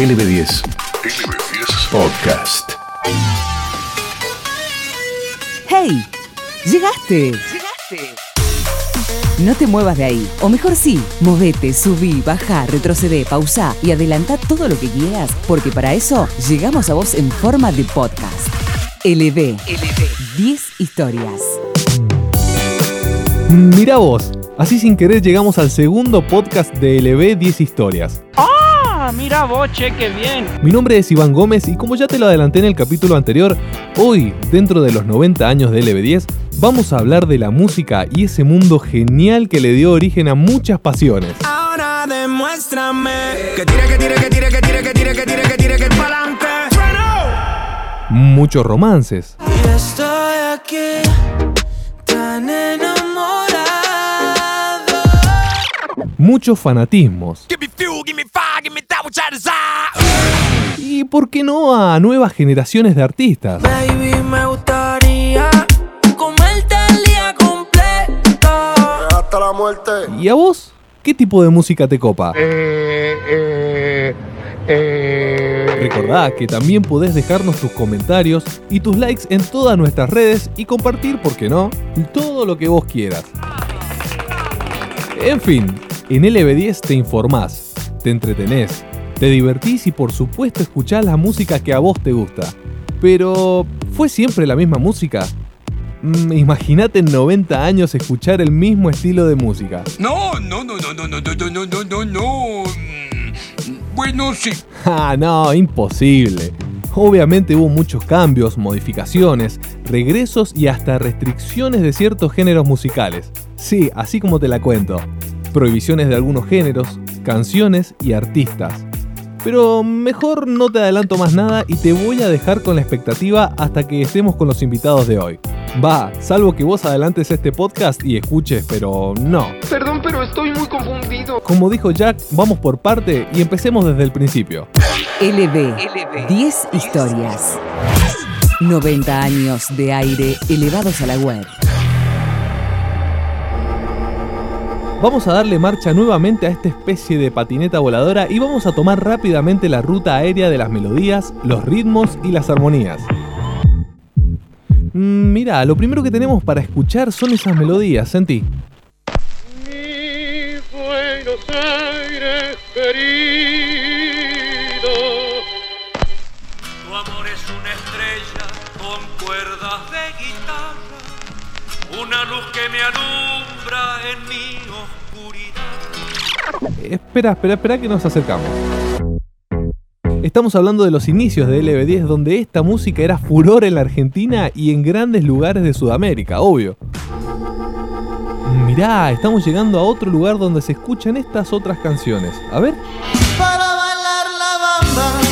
LB10. LB10 Podcast. ¡Hey! ¡Llegaste! ¡Llegaste! No te muevas de ahí. O mejor sí, movete, subí, baja, retrocede, pausa y adelanta todo lo que quieras, porque para eso llegamos a vos en forma de podcast. LB. LB. 10 historias. Mira vos, así sin querer llegamos al segundo podcast de LB 10 historias. ¡Ah! Mira vos, che, qué bien. Mi nombre es Iván Gómez y como ya te lo adelanté en el capítulo anterior, hoy, dentro de los 90 años de LB10, vamos a hablar de la música y ese mundo genial que le dio origen a muchas pasiones. Ahora demuéstrame que tire, que tire, que tire, que tire, que tire, que tire, que tire, que pa'lante. Muchos romances, Y estoy aquí tan enamorado. muchos fanatismos Give me fuel, give me fire, give me that which I desire. y, ¿por qué no, a nuevas generaciones de artistas? Baby, me gustaría comerte el día completo. hasta la muerte. ¿Y a vos? ¿Qué tipo de música te copa? Recordá que también podés dejarnos tus comentarios y tus likes en todas nuestras redes y compartir, ¿por qué no?, todo lo que vos quieras. En fin, en LB10 te informás, te entretenés, te divertís y por supuesto escuchás la música que a vos te gusta. Pero, ¿fue siempre la misma música? Mm, Imagínate en 90 años escuchar el mismo estilo de música. No, no, no, no, no, no, no, no, no, no, no, no. Mm, Bueno, sí. Ah, no, imposible. Obviamente hubo muchos cambios, modificaciones, regresos y hasta restricciones de ciertos géneros musicales. Sí, así como te la cuento. Prohibiciones de algunos géneros, canciones y artistas. Pero mejor no te adelanto más nada y te voy a dejar con la expectativa hasta que estemos con los invitados de hoy. Va, salvo que vos adelantes este podcast y escuches, pero no. Perdón, pero estoy muy confundido. Como dijo Jack, vamos por parte y empecemos desde el principio. LB. 10 historias. 90 años de aire elevados a la web. Vamos a darle marcha nuevamente a esta especie de patineta voladora y vamos a tomar rápidamente la ruta aérea de las melodías, los ritmos y las armonías. Mm, Mira, lo primero que tenemos para escuchar son esas melodías, sentí. Tu una luz que me alumbra en mi oscuridad. Espera, espera, espera que nos acercamos. Estamos hablando de los inicios de LB10 donde esta música era furor en la Argentina y en grandes lugares de Sudamérica, obvio. Mirá, estamos llegando a otro lugar donde se escuchan estas otras canciones. A ver. Para bailar la bamba.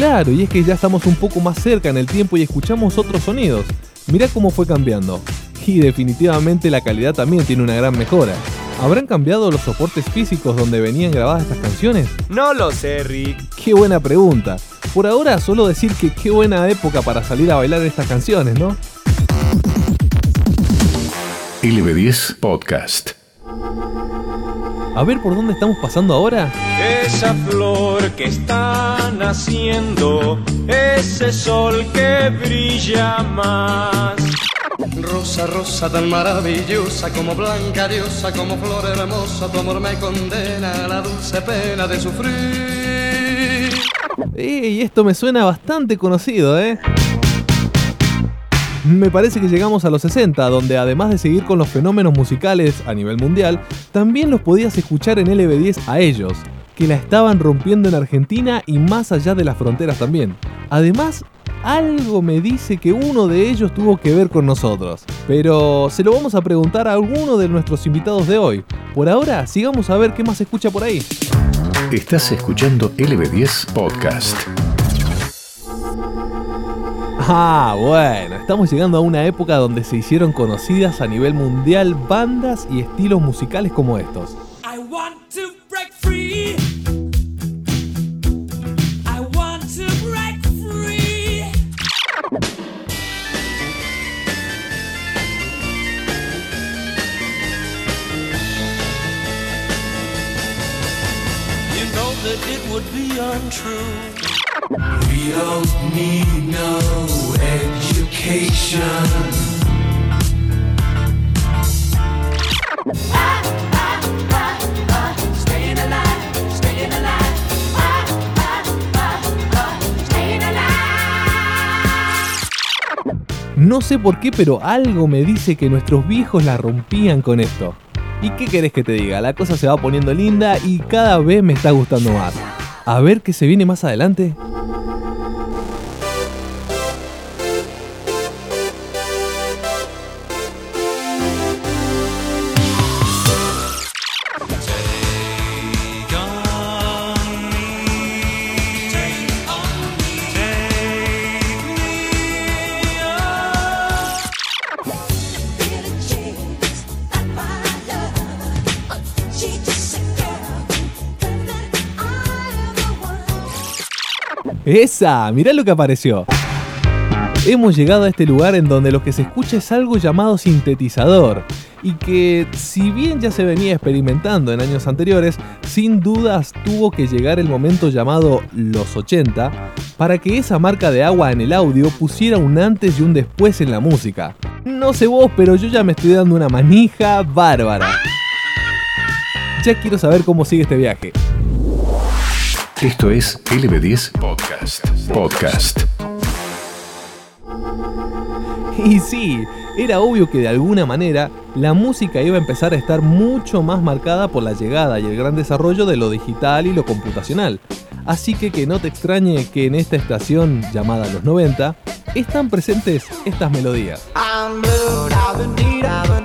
Claro, y es que ya estamos un poco más cerca en el tiempo y escuchamos otros sonidos. Mirá cómo fue cambiando. Y definitivamente la calidad también tiene una gran mejora. ¿Habrán cambiado los soportes físicos donde venían grabadas estas canciones? No lo sé, Rick. Qué buena pregunta. Por ahora solo decir que qué buena época para salir a bailar estas canciones, ¿no? LB10 Podcast. A ver por dónde estamos pasando ahora. Esa flor que está naciendo, ese sol que brilla más. Rosa, rosa tan maravillosa, como blanca diosa, como flor hermosa, tu amor me condena a la dulce pena de sufrir. Y esto me suena bastante conocido, ¿eh? Me parece que llegamos a los 60, donde además de seguir con los fenómenos musicales a nivel mundial, también los podías escuchar en LB10 a ellos, que la estaban rompiendo en Argentina y más allá de las fronteras también. Además, algo me dice que uno de ellos tuvo que ver con nosotros, pero se lo vamos a preguntar a alguno de nuestros invitados de hoy. Por ahora, sigamos a ver qué más se escucha por ahí. Estás escuchando LB10 Podcast. Ah, bueno, estamos llegando a una época donde se hicieron conocidas a nivel mundial bandas y estilos musicales como estos. I want to break free. I want to break free. That it would be. We need no sé por qué, pero algo me dice que nuestros viejos la rompían con esto. ¿Y qué querés que te diga? La cosa se va poniendo linda y cada vez me está gustando más. A ver qué se viene más adelante. ¡Esa! Mirá lo que apareció. Hemos llegado a este lugar en donde lo que se escucha es algo llamado sintetizador y que si bien ya se venía experimentando en años anteriores, sin dudas tuvo que llegar el momento llamado los 80 para que esa marca de agua en el audio pusiera un antes y un después en la música. No sé vos, pero yo ya me estoy dando una manija bárbara. Ya quiero saber cómo sigue este viaje. Esto es LB10 Podcast. Podcast. Y sí, era obvio que de alguna manera la música iba a empezar a estar mucho más marcada por la llegada y el gran desarrollo de lo digital y lo computacional. Así que que no te extrañe que en esta estación llamada Los 90 están presentes estas melodías. I'm blue, I've been deed, I've been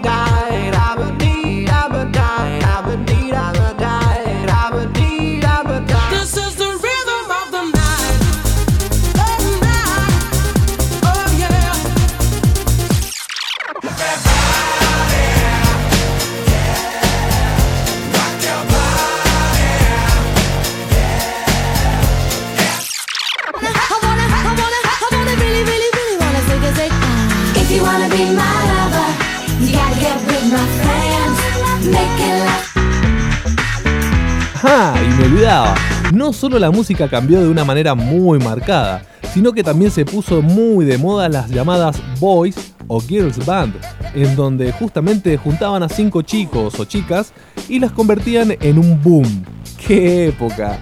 No solo la música cambió de una manera muy marcada, sino que también se puso muy de moda las llamadas boys o girls band, en donde justamente juntaban a cinco chicos o chicas y las convertían en un boom. ¡Qué época!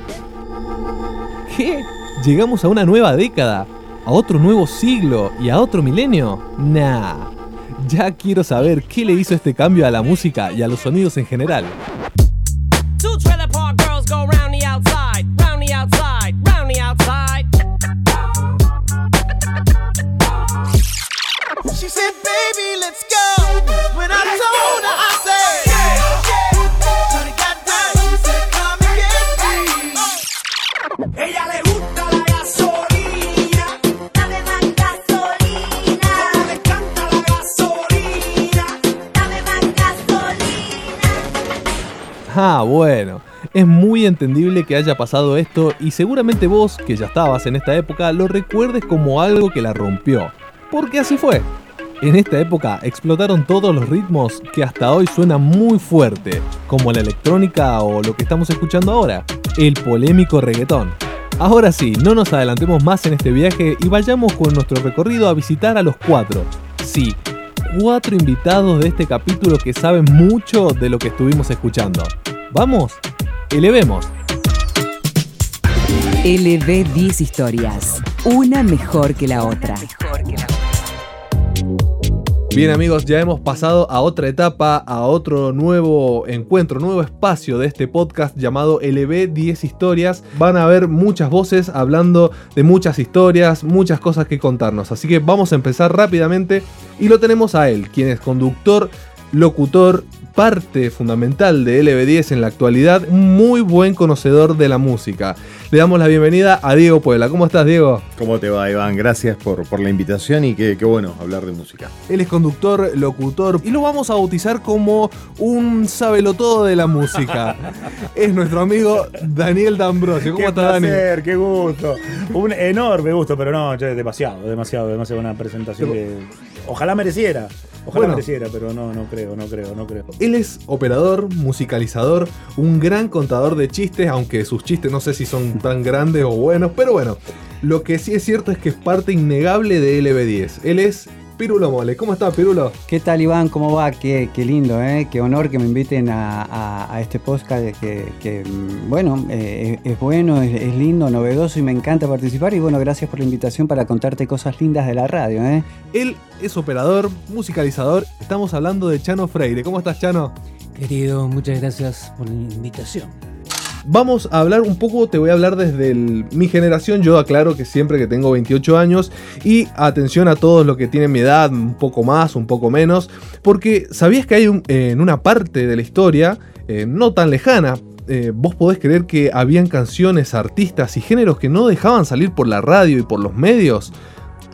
¿Qué? ¿Llegamos a una nueva década? ¿A otro nuevo siglo y a otro milenio? Nah. Ya quiero saber qué le hizo este cambio a la música y a los sonidos en general. Ah, bueno. Es muy entendible que haya pasado esto y seguramente vos, que ya estabas en esta época, lo recuerdes como algo que la rompió. Porque así fue. En esta época explotaron todos los ritmos que hasta hoy suenan muy fuerte, como la electrónica o lo que estamos escuchando ahora, el polémico reggaetón. Ahora sí, no nos adelantemos más en este viaje y vayamos con nuestro recorrido a visitar a los cuatro. Sí, cuatro invitados de este capítulo que saben mucho de lo que estuvimos escuchando. Vamos, elevemos. LB10 historias. Una mejor que la otra. Bien amigos, ya hemos pasado a otra etapa, a otro nuevo encuentro, nuevo espacio de este podcast llamado LB 10 historias. Van a haber muchas voces hablando de muchas historias, muchas cosas que contarnos. Así que vamos a empezar rápidamente y lo tenemos a él, quien es conductor, locutor, parte fundamental de LB10 en la actualidad, muy buen conocedor de la música. Le damos la bienvenida a Diego Puebla. ¿Cómo estás, Diego? ¿Cómo te va, Iván? Gracias por, por la invitación y qué, qué bueno hablar de música. Él es conductor, locutor y lo vamos a bautizar como un sabelotodo de la música. es nuestro amigo Daniel D'Ambrosio. ¿Cómo estás, Dani? placer, qué gusto. Un enorme gusto, pero no, demasiado, demasiado, demasiado una presentación que ojalá mereciera. Ojalá Bueno. mereciera, pero no, no creo, no creo, no creo. Él es operador, musicalizador, un gran contador de chistes, aunque sus chistes no sé si son tan grandes o buenos, pero bueno, lo que sí es cierto es que es parte innegable de LB10. Él es Pirulo Mole. ¿Cómo está Pirulo? ¿Qué tal Iván? ¿Cómo va? Qué, qué lindo, ¿eh? Qué honor que me inviten a, a- a este podcast que, que, mm, bueno, eh, es, es bueno, es, es lindo, novedoso y me encanta participar y bueno, gracias por la invitación para contarte cosas lindas de la radio, ¿eh? Él es operador, musicalizador. Estamos hablando de Chano Freire. ¿Cómo estás, Chano? Querido, muchas gracias por la invitación. Vamos a hablar un poco, te voy a hablar desde mi generación, yo aclaro que siempre que tengo 28 años. Y atención a todos los que tienen mi edad, un poco más, un poco menos, porque sabías que hay en una parte de la historia, eh, no tan lejana, eh, vos podés creer que habían canciones, artistas y géneros que no dejaban salir por la radio y por los medios.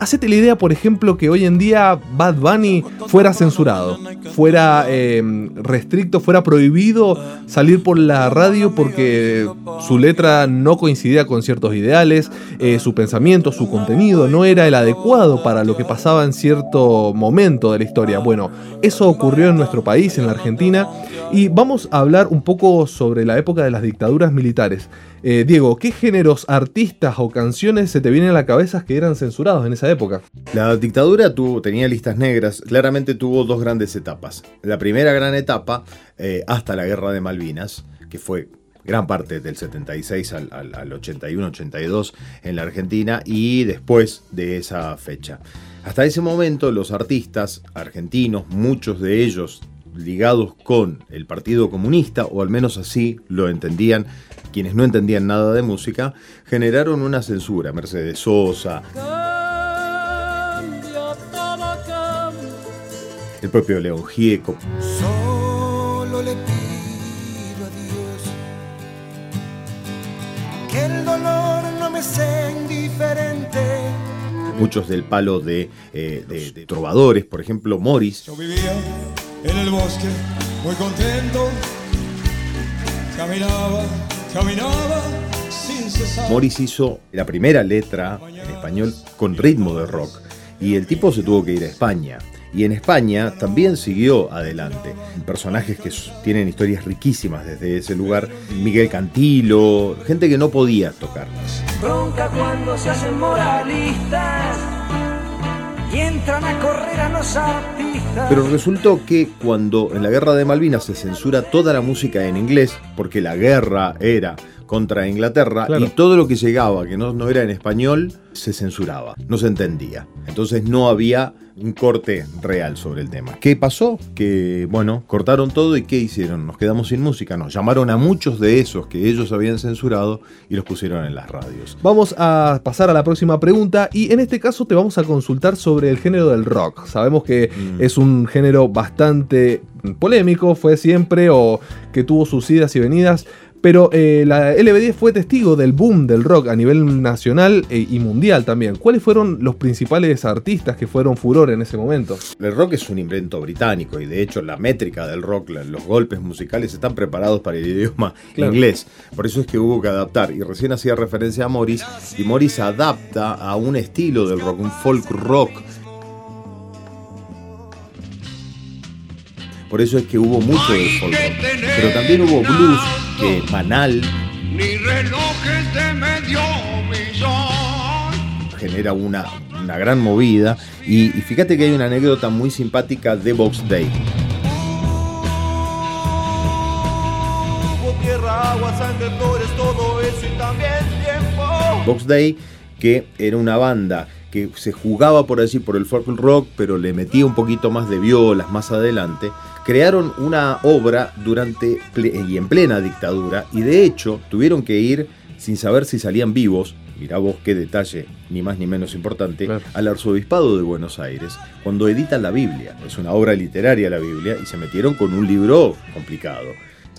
Hacete la idea, por ejemplo, que hoy en día Bad Bunny fuera censurado, fuera eh, restricto, fuera prohibido salir por la radio porque su letra no coincidía con ciertos ideales, eh, su pensamiento, su contenido no era el adecuado para lo que pasaba en cierto momento de la historia. Bueno, eso ocurrió en nuestro país, en la Argentina, y vamos a hablar un poco sobre la época de las dictaduras militares. Eh, Diego, ¿qué géneros, artistas o canciones se te vienen a la cabeza que eran censurados en esa época? La dictadura tuvo, tenía listas negras, claramente tuvo dos grandes etapas. La primera gran etapa, eh, hasta la guerra de Malvinas, que fue gran parte del 76 al, al- al 81-82 en la Argentina, y después de esa fecha. Hasta ese momento los artistas argentinos, muchos de ellos ligados con el Partido Comunista, o al menos así lo entendían quienes no entendían nada de música, generaron una censura. Mercedes Sosa, el propio León Gieco, Solo le pido a Dios que el dolor no me sea indiferente. muchos del palo de, eh, de- de trovadores, por ejemplo, Morris. Yo vivía en el bosque, muy contento. Caminaba, caminaba sin cesar. Morris hizo la primera letra en español con ritmo de rock y el tipo se tuvo que ir a España. Y en España también siguió adelante. Personajes que tienen historias riquísimas desde ese lugar. Miguel Cantilo, gente que no podía tocar. Bronca cuando se hacen moralistas y entran a correr a los artistas. Pero resultó que cuando en la guerra de Malvinas se censura toda la música en inglés, porque la guerra era contra Inglaterra Claro. y todo lo que llegaba que no, no era en español se censuraba, no se entendía. Entonces no había un corte real sobre el tema. ¿Qué pasó? Que, bueno, cortaron todo y ¿qué hicieron? Nos quedamos sin música. Nos llamaron a muchos de esos que ellos habían censurado y los pusieron en las radios. Vamos a pasar a la próxima pregunta y en este caso te vamos a consultar sobre el género del rock. Sabemos que es un género bastante polémico, fue siempre o que tuvo sus idas y venidas. Pero eh, la LB10 fue testigo del boom del rock a nivel nacional eh, y mundial también. ¿Cuáles fueron los principales artistas que fueron furor en ese momento? El rock es un invento británico y de hecho la métrica del rock, los golpes musicales están preparados para el idioma Claro. inglés. Por eso es que hubo que adaptar. Y recién hacía referencia a Morris y Morris adapta a un estilo del rock, un folk rock. Por eso es que hubo mucho de folk rock. Pero también hubo blues, que Manal Ni relojes de medio millón. genera una, una gran movida. Y, y fíjate que hay una anécdota muy simpática de Box Day. Box Day, que era una banda que se jugaba por allí por el folk rock, pero le metía un poquito más de violas más adelante. Crearon una obra durante y en plena dictadura, y de hecho tuvieron que ir sin saber si salían vivos. Mirá vos qué detalle, ni más ni menos importante, al arzobispado de Buenos Aires, cuando editan la Biblia. Es una obra literaria la Biblia, y se metieron con un libro complicado.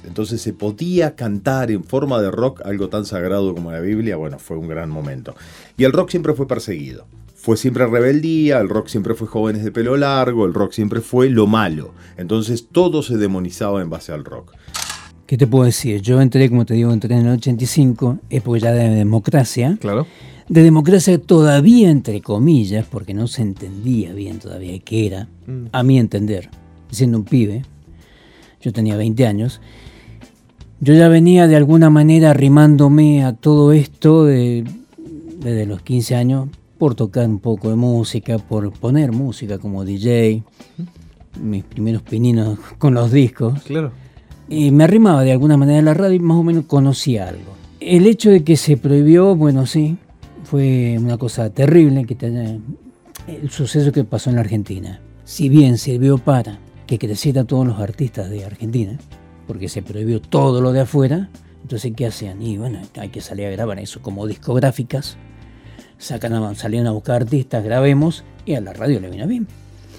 Entonces se podía cantar en forma de rock algo tan sagrado como la Biblia, bueno, fue un gran momento. Y el rock siempre fue perseguido. Fue siempre rebeldía, el rock siempre fue jóvenes de pelo largo, el rock siempre fue lo malo. Entonces todo se demonizaba en base al rock. ¿Qué te puedo decir? Yo entré, como te digo, entré en el 85, época ya de democracia. Claro. de democracia todavía entre comillas, porque no se entendía bien todavía qué era, Mm. a mi entender, siendo un pibe, yo tenía 20 años, yo ya venía de alguna manera arrimándome a todo esto de- desde los 15 años por tocar un poco de música, por poner música como DJ, mis primeros pininos con los discos. Claro. Y me arrimaba de alguna manera a la radio y más o menos conocía algo. El hecho de que se prohibió, bueno, sí, fue una cosa terrible que el suceso que pasó en la Argentina. Si bien sirvió para que crecieran todos los artistas de Argentina, porque se prohibió todo lo de afuera, entonces ¿qué hacían? Y bueno, hay que salir a grabar eso como discográficas, sacan a, salían a buscar artistas, grabemos, y a la radio le vino bien.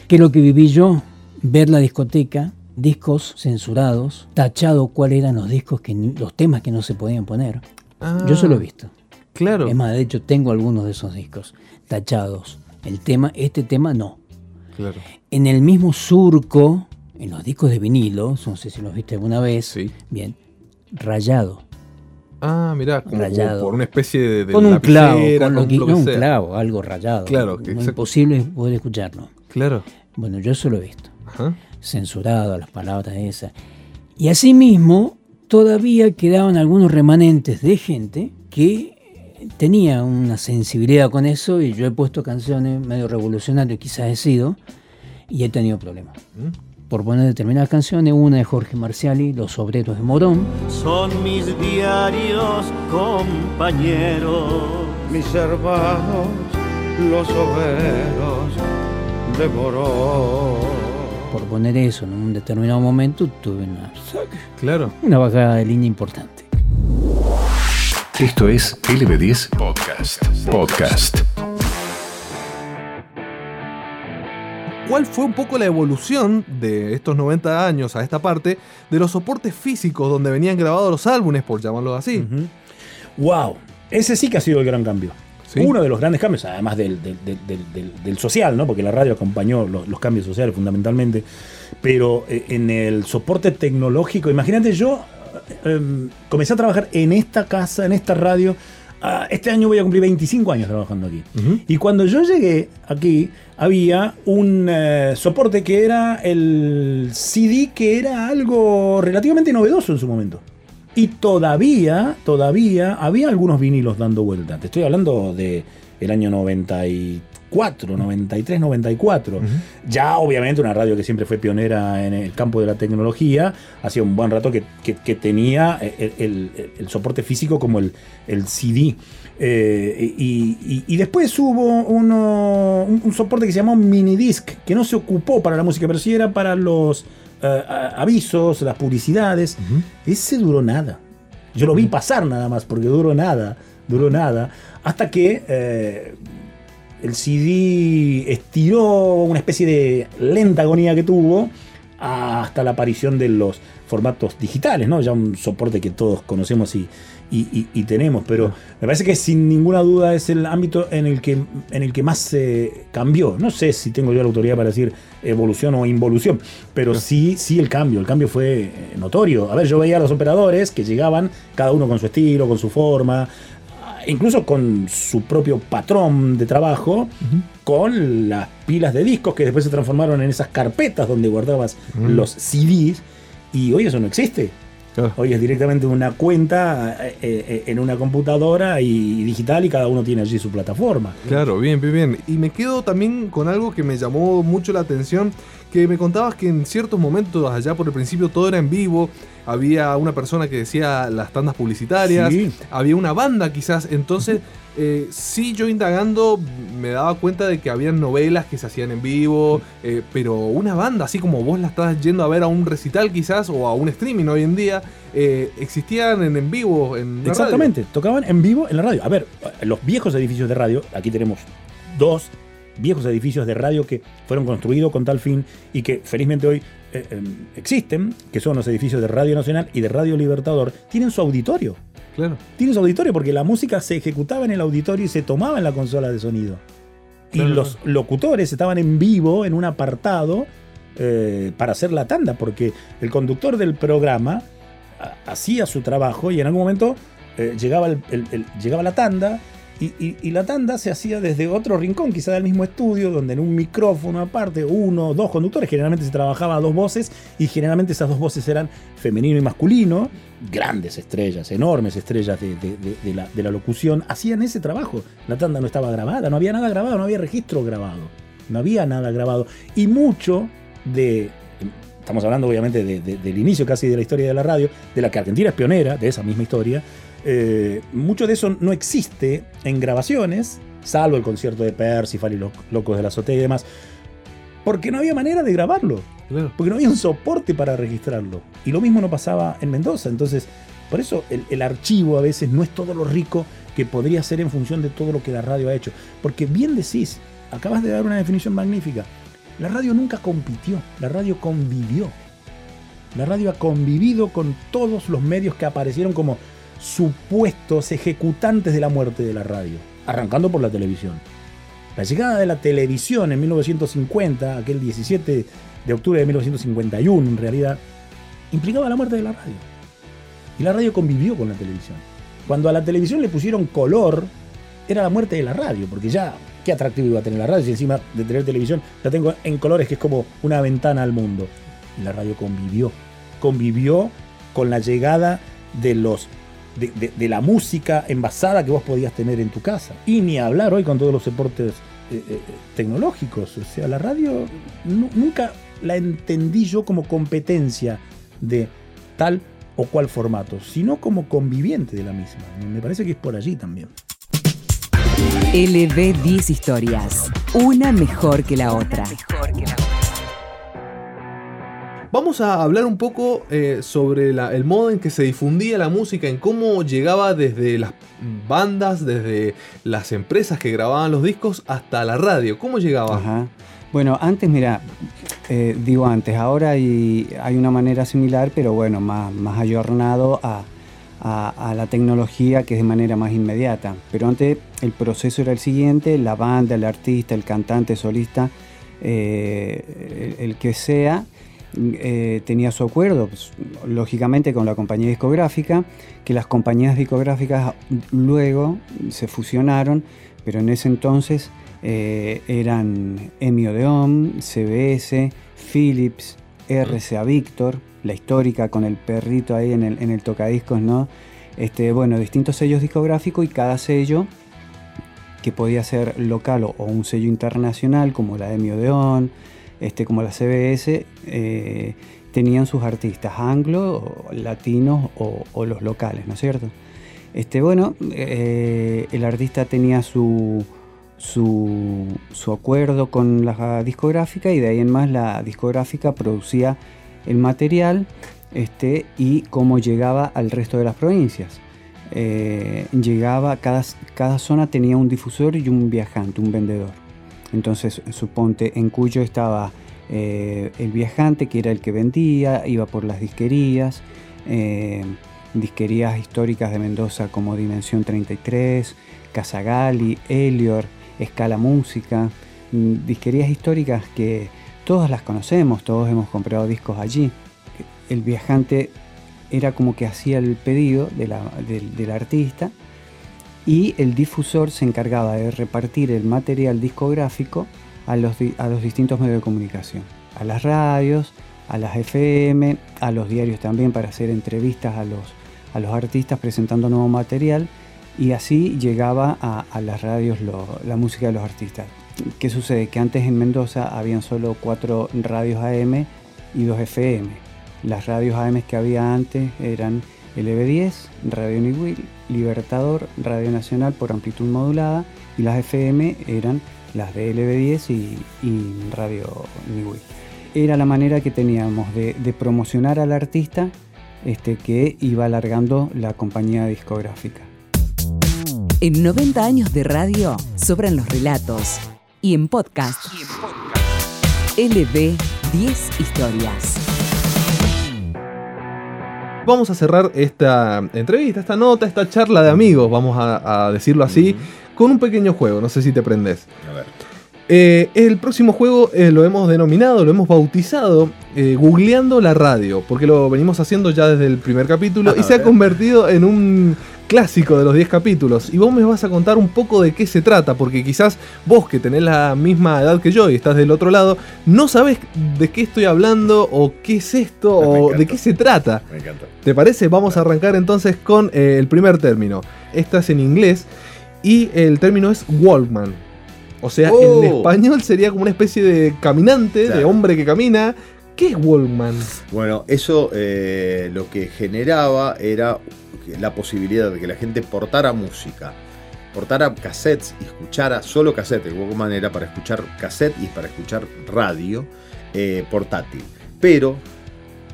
¿Qué es lo que viví yo? Ver la discoteca, discos censurados, tachado cuáles eran los discos, que los temas que no se podían poner. Ah, Yo eso lo he visto. Claro. Es más, de hecho, tengo algunos de esos discos tachados. El tema, este tema no. Claro. En el mismo surco, en los discos de vinilo, no sé si los viste alguna vez, bien, rayado. Ah, mirá, como, Rayado. por una especie de, de con un clavo, con lo con que- lo que no, un clavo, algo rayado. Claro, que exacto. imposible poder escucharlo. Claro. Bueno, yo eso lo he visto. Ajá. Censurado, las palabras esas. Y asimismo, todavía quedaban algunos remanentes de gente que tenía una sensibilidad con eso y yo he puesto canciones medio revolucionarias, quizás he sido, y he tenido problemas. Por poner determinadas canciones, una de Jorge Marciali, Los Obreros de Morón, Son mis diarios compañeros, mis hermanos, los obreros de Morón. por poner eso en un determinado momento, tuve una, Claro. una bajada de línea importante. Esto es LB10 Podcast. Podcast. ¿Cuál fue un poco la evolución de estos 90 años a esta parte de los soportes físicos donde venían grabados los álbumes, por llamarlo así? ¡Wow! Ese sí que ha sido el gran cambio. Uno de los grandes cambios, además del, del- del- del- del- del social, ¿no? Porque la radio acompañó los, los cambios sociales fundamentalmente. Pero eh, en el soporte tecnológico, imagínate, yo eh, em, comencé a trabajar en esta casa, en esta radio. Ah, este año voy a cumplir 25 años trabajando aquí. Y cuando yo llegué aquí, había un eh, soporte que era el CD, que era algo relativamente novedoso en su momento. Y todavía, todavía había algunos vinilos dando vuelta. Te estoy hablando de el año 94, 93, 94. Ya obviamente una radio que siempre fue pionera en el campo de la tecnología, hacía un buen rato que, que- que tenía el, el- el soporte físico como el, el CD. Eh, y, y- y después hubo uno- un, un soporte que se llamó Minidisc, que no se ocupó para la música, pero sí era para los eh, avisos, las publicidades. Ese duró nada. Yo lo vi pasar nada más, porque duró nada, duró nada, hasta que eh, el CD estiró una especie de lenta agonía que tuvo hasta la aparición de los formatos digitales, ¿no? Ya un soporte que todos conocemos y, y- y- y tenemos, pero me parece que sin ninguna duda es el ámbito en el que, en el que más se cambió. No sé si tengo yo la autoridad para decir evolución o involución, pero sí, sí el cambio, el cambio fue notorio. A ver, yo veía a los operadores que llegaban, cada uno con su estilo, con su forma, incluso con su propio patrón de trabajo, con las pilas de discos que después se transformaron en esas carpetas donde guardabas los CDs, y hoy eso no existe. Hoy es directamente una cuenta eh, eh, en una computadora y digital y cada uno tiene allí su plataforma. Claro, bien, bien, bien. Y me quedo también con algo que me llamó mucho la atención, que me contabas que en ciertos momentos, allá por el principio, todo era en vivo, había una persona que decía las tandas publicitarias, Sí. había una banda quizás, entonces eh, sí yo indagando me daba cuenta de que habían novelas que se hacían en vivo, eh, pero una banda, así como vos la estás yendo a ver a un recital quizás o a un streaming hoy en día, eh, existían en, en vivo en la radio. Exactamente, tocaban en vivo en la radio. A ver, los viejos edificios de radio, aquí tenemos dos viejos edificios de radio que fueron construidos con tal fin y que felizmente hoy eh, eh, existen, que son los edificios de Radio Nacional y de Radio Libertador, tienen su auditorio. Claro. Tienen su auditorio porque la música se ejecutaba en el auditorio y se tomaba en la consola de sonido. Claro, y los locutores estaban en vivo en un apartado eh, para hacer la tanda, porque el conductor del programa ha- hacía su trabajo y en algún momento eh, llegaba, el- el- el- llegaba la tanda Y, la tanda se hacía desde otro rincón, quizá del mismo estudio, donde en un micrófono aparte, uno, dos conductores, generalmente se trabajaba a dos voces y generalmente esas dos voces eran femenino y masculino, grandes estrellas, enormes estrellas de, la, la locución, hacían ese trabajo. La tanda no estaba grabada, no había nada grabado, no había registro grabado, no había nada grabado. Y mucho de, estamos hablando obviamente de- de- del inicio casi de la historia de la radio, de la que Argentina es pionera, de esa misma historia, eh, mucho de eso no existe en grabaciones, salvo el concierto de Percival y los locos de la azotea y demás, porque no había manera de grabarlo, porque no había un soporte para registrarlo. Y lo mismo no pasaba en Mendoza, entonces por eso el, el archivo a veces no es todo lo rico que podría ser en función de todo lo que la radio ha hecho. Porque bien decís, acabas de dar una definición magnífica, la radio nunca compitió, la radio convivió. La radio ha convivido con todos los medios que aparecieron como supuestos ejecutantes de la muerte de la radio, arrancando por la televisión. La llegada de la televisión en 1950, aquel 17 de octubre de 1951 en realidad, implicaba la muerte de la radio. Y la radio convivió con la televisión. Cuando a la televisión le pusieron color, era la muerte de la radio, porque ya, qué atractivo iba a tener la radio si encima de tener televisión la tengo en colores que es como una ventana al mundo. Y la radio convivió, convivió con la llegada de los de, la música envasada que vos podías tener en tu casa. Y ni hablar hoy con todos los soportes eh, eh, tecnológicos. O sea, la radio nu- nunca la entendí yo como competencia de tal o cual formato, sino como conviviente de la misma. Me parece que es por allí también. LB10 historias. Una mejor que la otra. Vamos a hablar un poco eh, sobre el modo en que se difundía la música, en cómo llegaba desde las bandas, desde las empresas que grababan los discos hasta la radio. ¿Cómo llegaba? Ajá. Bueno, antes, mira, eh, digo antes, ahora hay, hay una manera similar, pero bueno, más, más ayornado a, a- la tecnología que es de manera más inmediata. Pero antes el proceso era el siguiente, la banda, el artista, el cantante, solista, eh, el que sea, eh, tenía su acuerdo, pues, lógicamente con la compañía discográfica, que las compañías discográficas luego se fusionaron, pero en ese entonces eh, eran EMI Odeon, CBS, Philips, RCA Victor, la histórica con el perrito ahí en el, tocadiscos, ¿no? Este, bueno, distintos sellos discográficos y cada sello que podía ser local o, o un sello internacional como la EMI Odeon, este, como la CBS, eh, tenían sus artistas anglo, latinos o, los locales, ¿no es cierto? Este, bueno, eh, el artista tenía su, su, su acuerdo con la discográfica y de ahí en más la discográfica producía el material este, y cómo llegaba al resto de las provincias. Eh, llegaba, cada, cada zona tenía un difusor y un viajante, un vendedor. Entonces, suponte, en Cuyo estaba eh, el viajante, que era el que vendía, iba por las disquerías, eh, disquerías históricas de Mendoza como Dimensión 33, Casagali, Elior, Escala Música, mm, disquerías históricas que todas las conocemos, todos hemos comprado discos allí. El viajante era como que hacía el pedido del artista y el difusor se encargaba de repartir el material discográfico a los, a los distintos medios de comunicación, a las radios, a las FM, a los diarios también para hacer entrevistas a los, a los artistas presentando nuevo material y así llegaba a, las radios la música de los artistas. ¿Qué sucede? Que antes en Mendoza habían solo cuatro radios AM y dos FM. Las radios AM que había antes eran LB10, Radio Niwil, Libertador, Radio Nacional por amplitud modulada y las FM eran las de LB10 y, y Radio Niwil. Era la manera que teníamos de, promocionar al artista este, que iba alargando la compañía discográfica. En 90 años de radio sobran los relatos. Y en podcast, LB 10 historias. Vamos a cerrar esta entrevista, esta nota, esta charla de amigos, vamos a, a decirlo así, con un pequeño juego. No sé si te prendés. A ver. Eh, el próximo juego eh, lo hemos denominado, lo hemos bautizado eh, Googleando la radio, porque lo venimos haciendo ya desde el primer capítulo y A se ha ver. convertido en un clásico de los 10 capítulos. Y vos me vas a contar un poco de qué se trata, porque quizás vos que tenés la misma edad que yo y estás del otro lado, no sabes de qué estoy hablando o qué es esto o de qué se trata. Me encanta. ¿Te parece? Vamos a arrancar entonces con eh, el primer término. Esta es en inglés y el término es Walkman. O sea, Oh. en español sería como una especie de caminante, de hombre que camina. ¿Qué es Walkman? Bueno, eso eh, lo que generaba era la posibilidad de que la gente portara música, portara cassettes y escuchara solo cassette. El Walkman era para escuchar cassette y para escuchar radio eh, portátil. Pero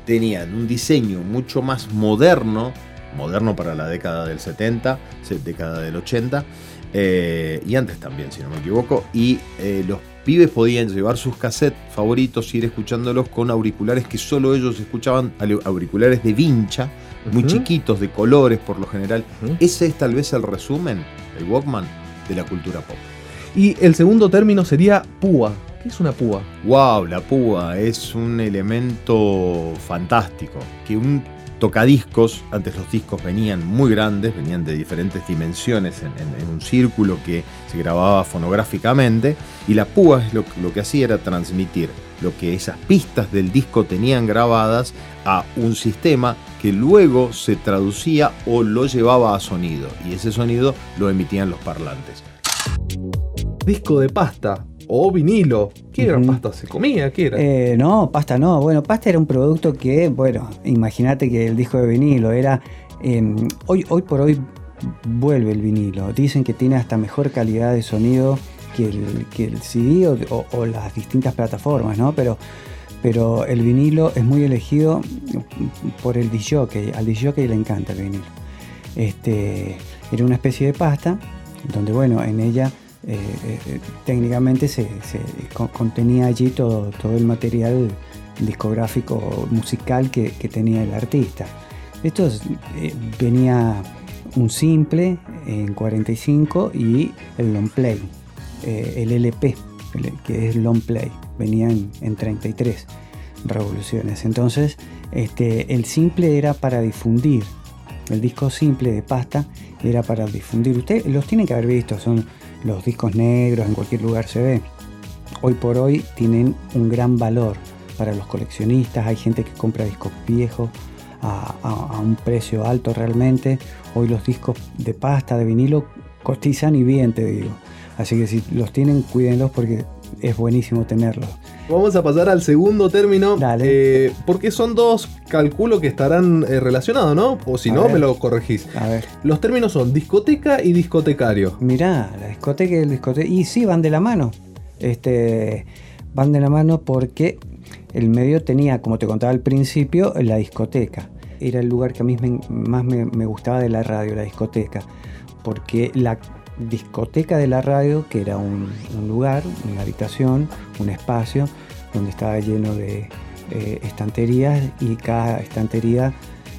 tenían un diseño mucho más moderno, moderno para la década del 70, se- década del 80, eh, y antes también, si no me equivoco, y eh, los pibes podían llevar sus cassettes favoritos y ir escuchándolos con auriculares que solo ellos escuchaban, au- auriculares de vincha, muy chiquitos, de colores por lo general. Ese es tal vez el resumen, el Walkman, de la cultura pop. Y el segundo término sería púa. ¿Qué es una púa? Wow, la púa es un elemento fantástico. Que un tocadiscos, antes los discos venían muy grandes, venían de diferentes dimensiones en, un círculo que se grababa fonográficamente, y la púa lo, lo que hacía era transmitir lo que esas pistas del disco tenían grabadas a un sistema que luego se traducía o lo llevaba a sonido, y ese sonido lo emitían los parlantes. Disco de pasta o vinilo. ¿Qué era pasta? ¿Se comía? ¿Qué era? Eh, no, pasta no. Bueno, pasta era un producto que, bueno, imagínate que el disco de vinilo era. eh, hoy, hoy por hoy vuelve el vinilo. Dicen que tiene hasta mejor calidad de sonido que el, que el CD o, o- o las distintas plataformas, ¿no? Pero, pero el vinilo es muy elegido por el DJ. Al DJ le encanta el vinilo. Este, era una especie de pasta donde, bueno, en ella eh, eh, técnicamente se, se con- contenía allí todo, todo el material discográfico musical que, tenía el artista. Esto es, eh, venía un simple en 45 y el long play, el LP, que es long play, venía en, en 33 revoluciones. Entonces, este, el simple era para difundir, el disco simple de pasta era para difundir. Ustedes los tienen que haber visto, son los discos negros, en cualquier lugar se ve. Hoy por hoy tienen un gran valor para los coleccionistas, hay gente que compra discos viejos a, un precio alto realmente. Hoy los discos de pasta, de vinilo, cotizan y bien, te digo. Así que si los tienen, cuídenlos porque es buenísimo tenerlos. Vamos a pasar al segundo término. eh, porque son dos, calculo que estarán eh, relacionados, ¿no? O si A no, ver. me lo corregís. A ver. Los términos son discoteca y discotecario. Mirá, la discoteca y el discoteca. Y sí, van de la mano. Este, van de la mano porque el medio tenía, como te contaba al principio, la discoteca. Era el lugar que a mí me- más me, me gustaba de la radio, la discoteca. Porque la discoteca de la radio, que era un, lugar, una habitación, un espacio, donde estaba lleno de eh, estanterías y cada estantería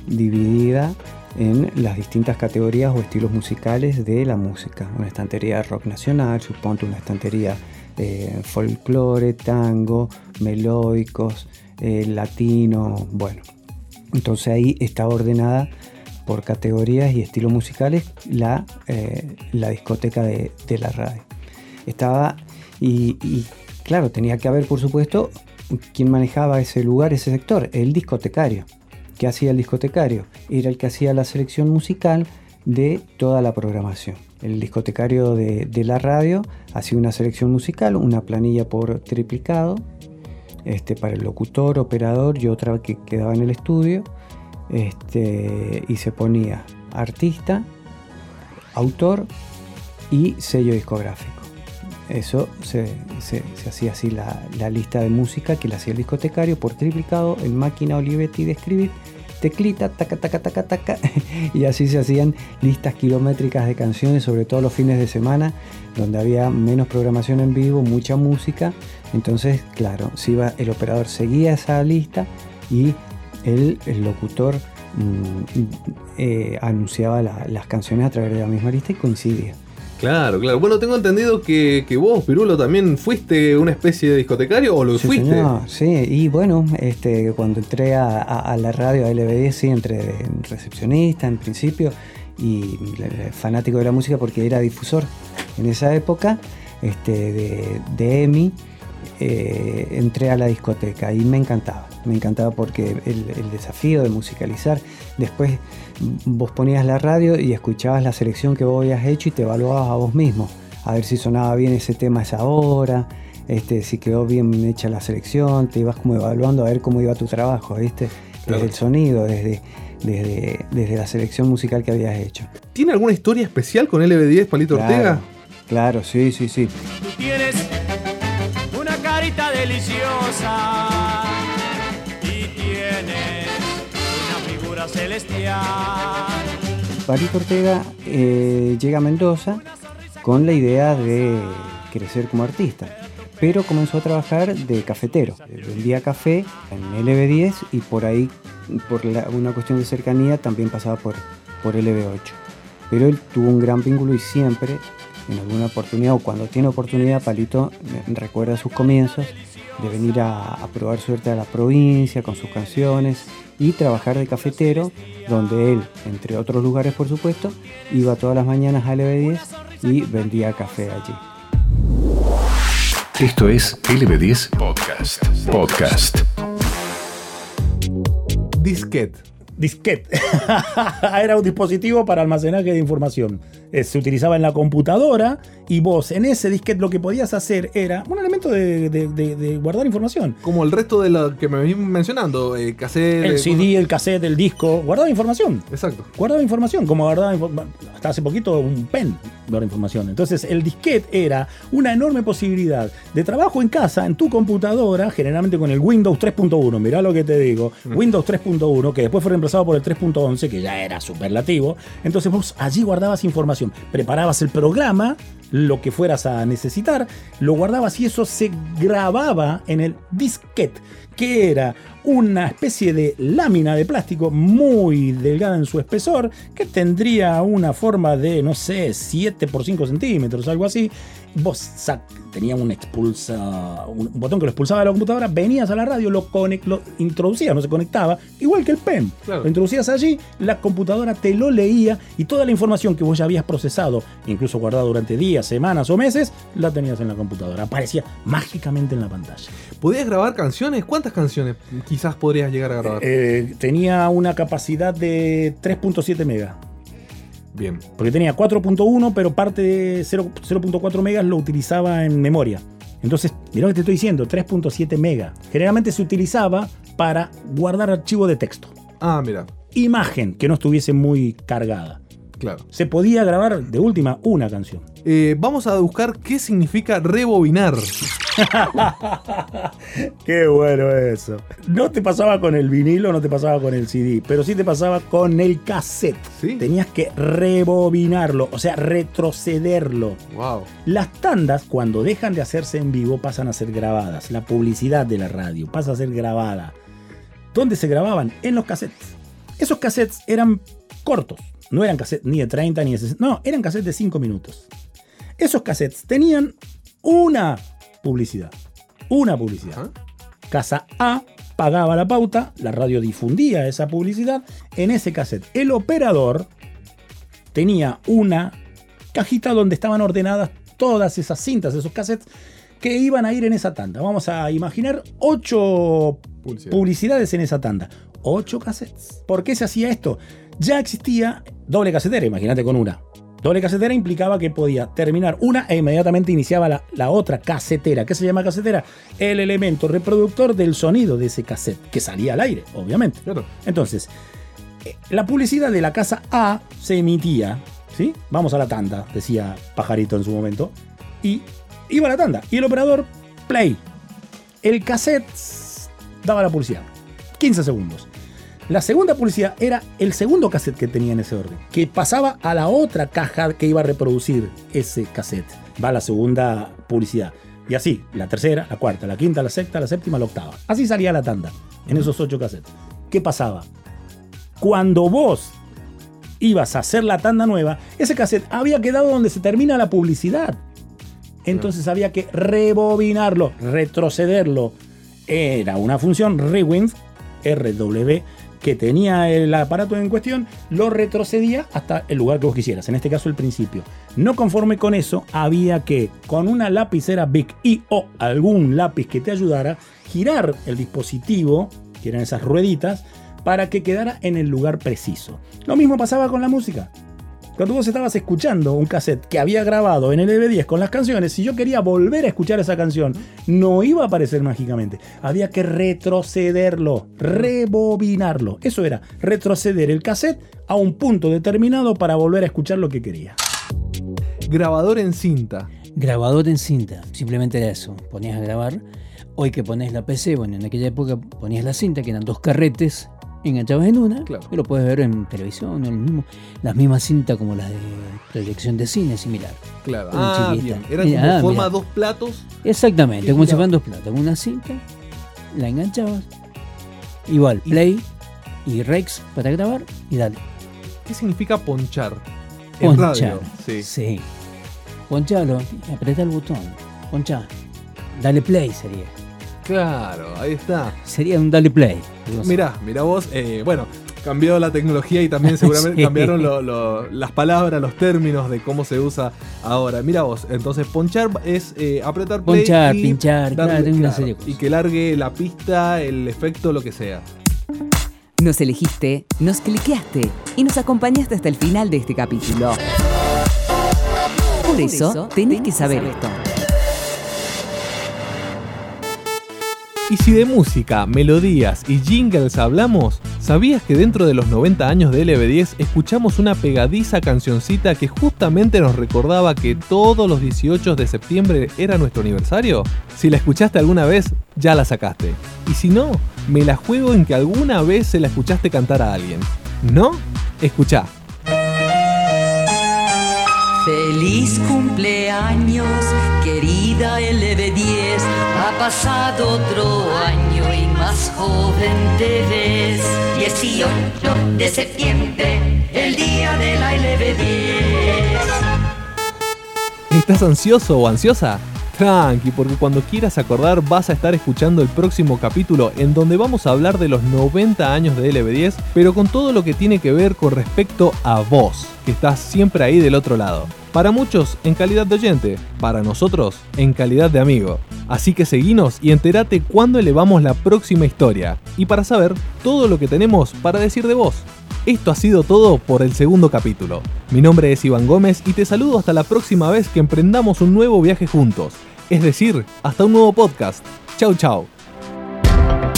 dividida en las distintas categorías o estilos musicales de la música. Una estantería de rock nacional, suponte una estantería eh, folclore, tango, melódicos, eh, latino, bueno. Entonces ahí estaba ordenada por categorías y estilos musicales la, eh, la discoteca de, de la radio. Estaba, y, claro, tenía que haber, por supuesto, quien manejaba ese lugar, ese sector, el discotecario. ¿Qué hacía el discotecario? Era el que hacía la selección musical de toda la programación. El discotecario de, de la radio hacía una selección musical, una planilla por triplicado, este, para el locutor, operador y otra que quedaba en el estudio. Este, y se ponía artista, autor y sello discográfico. Eso se, se- hacía así la, la lista de música que la hacía el discotecario por triplicado en máquina Olivetti de escribir, teclita, taca, taca, taca, taca, y así se hacían listas kilométricas de canciones, sobre todo los fines de semana, donde había menos programación en vivo, mucha música. Entonces, claro, iba, el operador seguía esa lista y el, el locutor mm, eh, anunciaba la- las canciones a través de la misma lista y coincidía. Claro, claro. Bueno, tengo entendido que, que vos, Pirulo, también fuiste una especie de discotecario o lo Sí, fuiste. señor, sí, y bueno, este, cuando entré a, a- a la radio, a LB10, sí, entré en recepcionista en principio, y fanático de la música porque era difusor en esa época este, de, de EMI. Eh, entré a la discoteca y me encantaba, me encantaba porque el, el desafío de musicalizar, después vos ponías la radio y escuchabas la selección que vos habías hecho y te evaluabas a vos mismo, a ver si sonaba bien ese tema a esa hora, este, si quedó bien hecha la selección, te ibas como evaluando a ver cómo iba tu trabajo, ¿viste? Desde Claro. el sonido, desde, desde, desde la selección musical que habías hecho. ¿Tiene alguna historia especial con LB10, Palito Claro, Ortega? Claro, sí, sí, sí. Tú tienes deliciosa y tienes una figura celestial. Palito Ortega eh, llega a Mendoza con la idea de crecer como artista, pero comenzó a trabajar de cafetero. Vendía café en LB10 y por ahí, por la- una cuestión de cercanía, también pasaba por, por LB8. Pero él tuvo un gran vínculo y siempre, en alguna oportunidad o cuando tiene oportunidad, Palito recuerda sus comienzos de venir a, a probar suerte a la provincia con sus canciones y trabajar de cafetero, donde él, entre otros lugares por supuesto, iba todas las mañanas a LB10 y vendía café allí. Esto es LB10 Podcast. Podcast. Disquete. Disquete. Era un dispositivo para almacenaje de información. Eh, se utilizaba en la computadora y vos en ese disquete lo que podías hacer era un elemento de, de- de- de guardar información. Como el resto de lo que me venís mencionando, eh, cassette, El CD, el cassette, el disco, guardaba información. Exacto. Guardaba información, como guardaba hasta hace poquito un pen información. Entonces el disquete era una enorme posibilidad de trabajo en casa, en tu computadora, generalmente con el Windows 3.1. Mirá lo que te digo. Windows 3.1, que después fue reemplazado por el 3.11, que ya era superlativo. Entonces vos allí guardabas información. Preparabas el programa, lo que fueras a necesitar, lo guardabas y eso se grababa en el disquete, que era una especie de lámina de plástico muy delgada en su espesor, que tendría una forma de, no sé, 7 por 5 centímetros, algo así. Vos sac- tenía un expulsa, un botón que lo expulsaba de la computadora, venías a la radio, lo, conec- lo introducías, no se conectaba, igual que el pen. Lo introducías allí, la computadora te lo leía y toda la información que vos ya habías procesado, incluso guardado durante días, semanas o meses, la tenías en la computadora. Aparecía mágicamente en la pantalla. ¿Podías grabar canciones? ¿Cuántas canciones quizás podrías llegar a grabar? Eh, tenía una capacidad de 3.7 megas. Bien. Porque tenía 4.1, pero parte de 0 0.4 megas lo utilizaba en memoria. Entonces, mirá lo que te estoy diciendo, 3.7 megas. Generalmente se utilizaba para guardar archivo de texto. Ah, mira. Imagen que no estuviese muy cargada. Claro. Se podía grabar de última una canción. Eh, vamos a buscar qué significa rebobinar. Qué bueno eso. No te pasaba con el vinilo, no te pasaba con el CD, pero sí te pasaba con el cassette. Tenías que rebobinarlo, o sea, retrocederlo. Wow. Las tandas, cuando dejan de hacerse en vivo, pasan a ser grabadas. La publicidad de la radio pasa a ser grabada. ¿Dónde se grababan? En los cassettes. Esos cassettes eran cortos. No eran cassettes ni de 30 ni de 60. No, eran cassettes de 5 minutos. Esos cassettes tenían una publicidad. Una publicidad. Casa A pagaba la pauta, la radio difundía esa publicidad en ese cassette. El operador tenía una cajita donde estaban ordenadas todas esas cintas, esos cassettes que iban a ir en esa tanda. Vamos a imaginar ocho publicidades en esa tanda. Ocho cassettes. ¿Por qué se hacía esto? Ya existía doble casetera, imagínate con una. Doble casetera implicaba que podía terminar una e inmediatamente iniciaba la, la otra casetera. ¿Qué se llama casetera? El elemento reproductor del sonido de ese cassette, que salía al aire, obviamente. Entonces, eh, la publicidad de la casa A se emitía, ¿sí? Vamos a la tanda, decía Pajarito en su momento. Y iba a la tanda. Y el operador, play. El cassette daba la publicidad. 15 segundos. La segunda publicidad era el segundo cassette que tenía en ese orden, que pasaba a la otra caja que iba a reproducir ese cassette. Va la segunda publicidad. Y así, la tercera, la cuarta, la quinta, la sexta, la séptima, la octava. Así salía la tanda en esos ocho cassettes. ¿Qué pasaba? Cuando vos ibas a hacer la tanda nueva, ese cassette había quedado donde se termina la publicidad. Entonces había que rebobinarlo, retrocederlo. Era una función rewind, RW, que tenía el aparato en cuestión, lo retrocedía hasta el lugar que vos quisieras, en este caso el principio. No conforme con eso, había que, con una lapicera Bic y o algún lápiz que te ayudara, girar el dispositivo, que eran esas rueditas, para que quedara en el lugar preciso. Lo mismo pasaba con la música. Cuando vos estabas escuchando un cassette que había grabado en el EV10 con las canciones, si yo quería volver a escuchar esa canción, no iba a aparecer mágicamente. Había que retrocederlo, rebobinarlo. Eso era, retroceder el cassette a un punto determinado para volver a escuchar lo que quería. Grabador en cinta. Grabador en cinta, simplemente era eso. Ponías a grabar. Hoy que pones la PC, bueno, en aquella época ponías la cinta, que eran dos carretes enganchabas en una, y lo puedes ver en televisión, en el mismo, las mismas cintas como las de proyección de cine, similar. Claro, ah, bien. Mira, como ah, forma dos platos. Exactamente, Y como si fueran dos platos. Una cinta, la enganchabas, igual, play y Rex para grabar y dale. ¿Qué significa ponchar? En Ponchar. radio. Sí. Sí. Ponchalo, apretá el botón. Ponchá. Dale play sería. Claro, ahí está. Sería un dale play. Mirá, mirá vos, eh, bueno, cambió la tecnología y también seguramente Sí. cambiaron lo- lo- las palabras, los términos de cómo se usa ahora. Mira vos, entonces ponchar es eh, apretar play Ponchar, y pinchar, darle- claro, claro, y que largue la pista, el efecto, lo que sea. Nos elegiste, nos cliqueaste y nos acompañaste hasta el final de este capítulo. Por eso, tenés que saber esto. Y si de música, melodías y jingles hablamos, ¿sabías que dentro de los 90 años de LB10 escuchamos una pegadiza cancioncita que justamente nos recordaba que todos los 18 de septiembre era nuestro aniversario? Si la escuchaste alguna vez, ya la sacaste. Y si no, me la juego en que alguna vez se la escuchaste cantar a alguien. ¿No? Escuchá. Feliz cumpleaños, querida LB10. Ha pasado otro año y más joven te ves. 18 de septiembre, el día de la LB10. ¿Estás ansioso o ansiosa? Tranqui, porque cuando quieras acordar vas a estar escuchando el próximo capítulo en donde vamos a hablar de los 90 años de LB10, pero con todo lo que tiene que ver con respecto a vos, que estás siempre ahí del otro lado. Para muchos en calidad de oyente, para nosotros en calidad de amigo. Así que seguinos y entérate cuándo elevamos la próxima historia, y para saber todo lo que tenemos para decir de vos. Esto ha sido todo por el segundo capítulo. Mi nombre es Iván Gómez y te saludo hasta la próxima vez que emprendamos un nuevo viaje juntos. Es decir, hasta un nuevo podcast. Chau chau.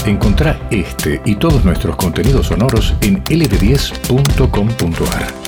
Encontrá este y todos nuestros contenidos sonoros en lb10.com.ar.